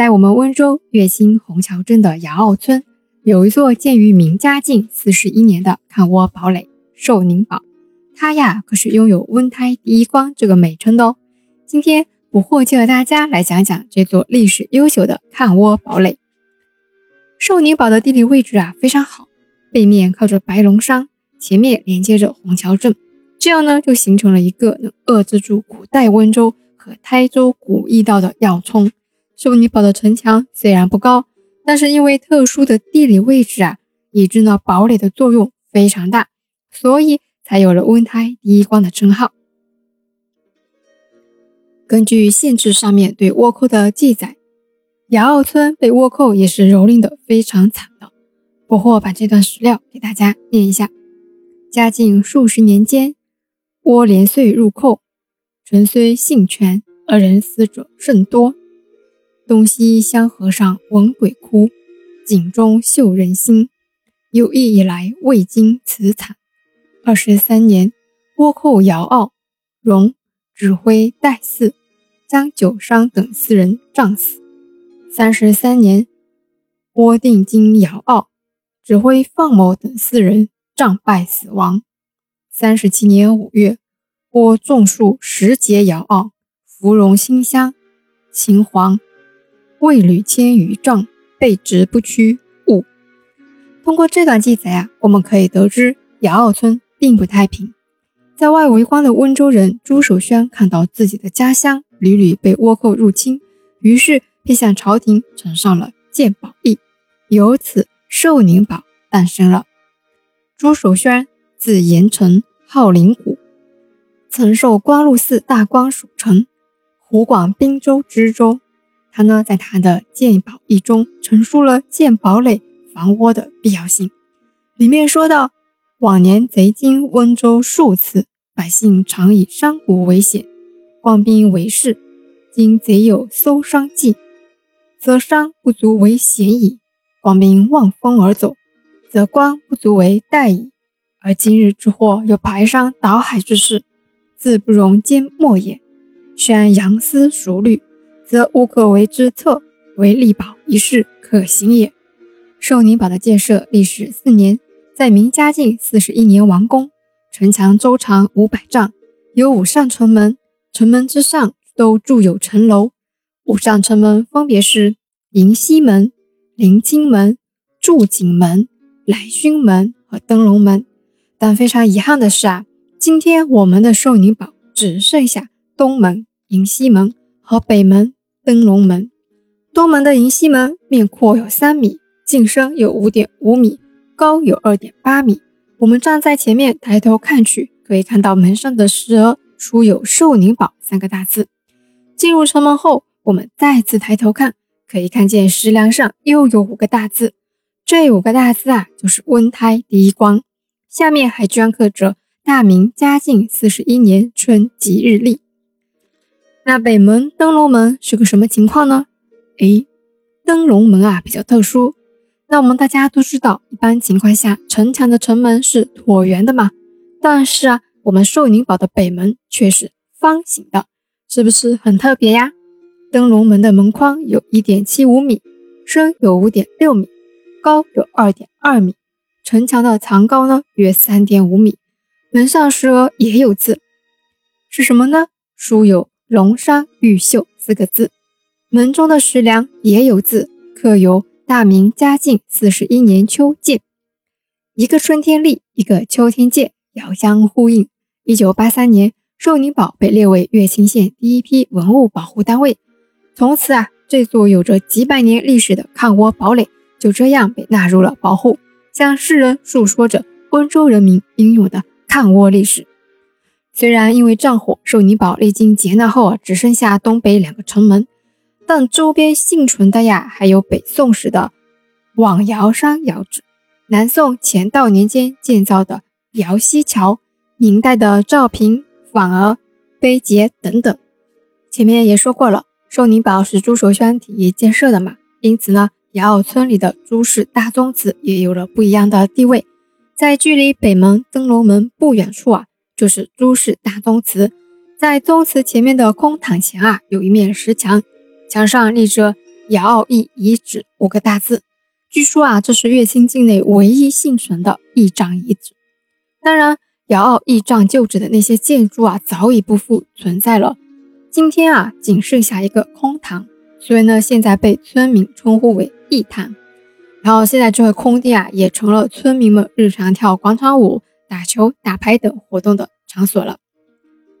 在我们温州乐清虹桥镇的姚坳村，有一座建于明嘉靖四十一年的抗倭堡垒——寿宁堡。它呀，可是拥有“温胎第一关”这个美称的哦。今天，捕获就和大家来讲讲这座历史悠久的抗倭堡垒。寿宁堡的地理位置啊非常好，背面靠着白龙山，前面连接着虹桥镇，这样呢就形成了一个能遏制住古代温州和台州古驿道的要冲。圣女堡的城墙虽然不高，但是因为特殊的地理位置啊，以致呢堡垒的作用非常大，所以才有了“温胎第一关”的称号。根据县志上面对倭寇的记载，姚奥村被倭寇也是蹂躏的非常惨的。不惑把这段史料给大家念一下：嘉靖数十年间，倭连岁入寇，臣虽幸全，而人死者甚多。东西乡河上闻鬼哭，井中嗅人心。有意以来未经此惨。二十三年，倭寇姚傲、荣指挥戴嗣。将九商等四人杖死。三十三年，郭定金姚傲指挥范某等四人战败死亡。三十七年五月，郭种树十节姚傲芙蓉馨香，秦皇未履千余丈，备直不屈。误。通过这段记载啊，我们可以得知姚傲村并不太平。在外围观的温州人朱守宣看到自己的家乡。屡屡被倭寇入侵，于是便向朝廷呈上了建保议，由此寿宁堡诞生了。朱守宣，字延成，号灵谷，曾受光禄寺大官属臣，湖广滨州知州。他呢，在他的建保议中陈述了建堡垒防倭的必要性，里面说到：往年贼经温州数次，百姓常以山谷为险。官兵为事，今贼有搜山计，则山不足为险矣；官兵望风而走，则官不足为待矣。而今日之祸有排山倒海之势，自不容缄默也。宣杨思熟虑，则无可为之策，为力保一事可行也。寿宁堡的建设历时四年，在明嘉靖四十一年完工，城墙周长五百丈，有五扇城门。城门之上都筑有城楼，五扇城门分别是迎西门、临津门、祝景门、来勋门和灯笼门。但非常遗憾的是啊，今天我们的寿宁堡只剩下东门、迎西门和北门、灯笼门。东门的迎西门面阔有三米，进深有五点五米，高有二点八米。我们站在前面抬头看去，可以看到门上的石额。书有“寿宁堡”三个大字。进入城门后，我们再次抬头看，可以看见石梁上又有五个大字。这五个大字啊，就是“温胎第一关”。下面还镌刻着“大明嘉靖四十一年春吉日历”。那北门灯笼门是个什么情况呢？诶，灯笼门啊比较特殊。那我们大家都知道，一般情况下城墙的城门是椭圆的嘛。但是啊。我们寿宁堡的北门却是方形的，是不是很特别呀？灯笼门的门框有一点七五米，深有五点六米，高有二点二米，城墙的藏高呢约三点五米。门上石额也有字，是什么呢？书有“龙山玉秀”四个字。门中的石梁也有字，刻有“大明嘉靖四十一年秋建”，一个春天立，一个秋天建。遥相呼应。一九八三年，寿宁堡被列为乐清县第一批文物保护单位。从此啊，这座有着几百年历史的抗倭堡垒就这样被纳入了保护，向世人诉说着温州人民英勇的抗倭历史。虽然因为战火，寿宁堡历经劫难后啊，只剩下东北两个城门，但周边幸存的呀，还有北宋时的望窑山窑址，南宋乾道年间建造的。窑溪桥、明代的赵平、反儿、碑碣等等，前面也说过了，寿宁堡是朱守宣提议建设的嘛，因此呢，姚坳村里的朱氏大宗祠也有了不一样的地位。在距离北门登龙门不远处啊，就是朱氏大宗祠。在宗祠前面的空堂前啊，有一面石墙，墙上立着姚奥义遗址”五个大字。据说啊，这是乐清境内唯一幸存的义丈遗址。当然，姚奥义丈旧址的那些建筑啊，早已不复存在了。今天啊，仅剩下一个空堂，所以呢，现在被村民称呼为义堂。然后现在这个空地啊，也成了村民们日常跳广场舞、打球、打牌等活动的场所了。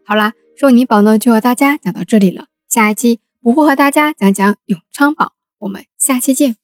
好啦，寿宁堡呢，就和大家讲到这里了。下一期我会和大家讲讲永昌堡，我们下期见。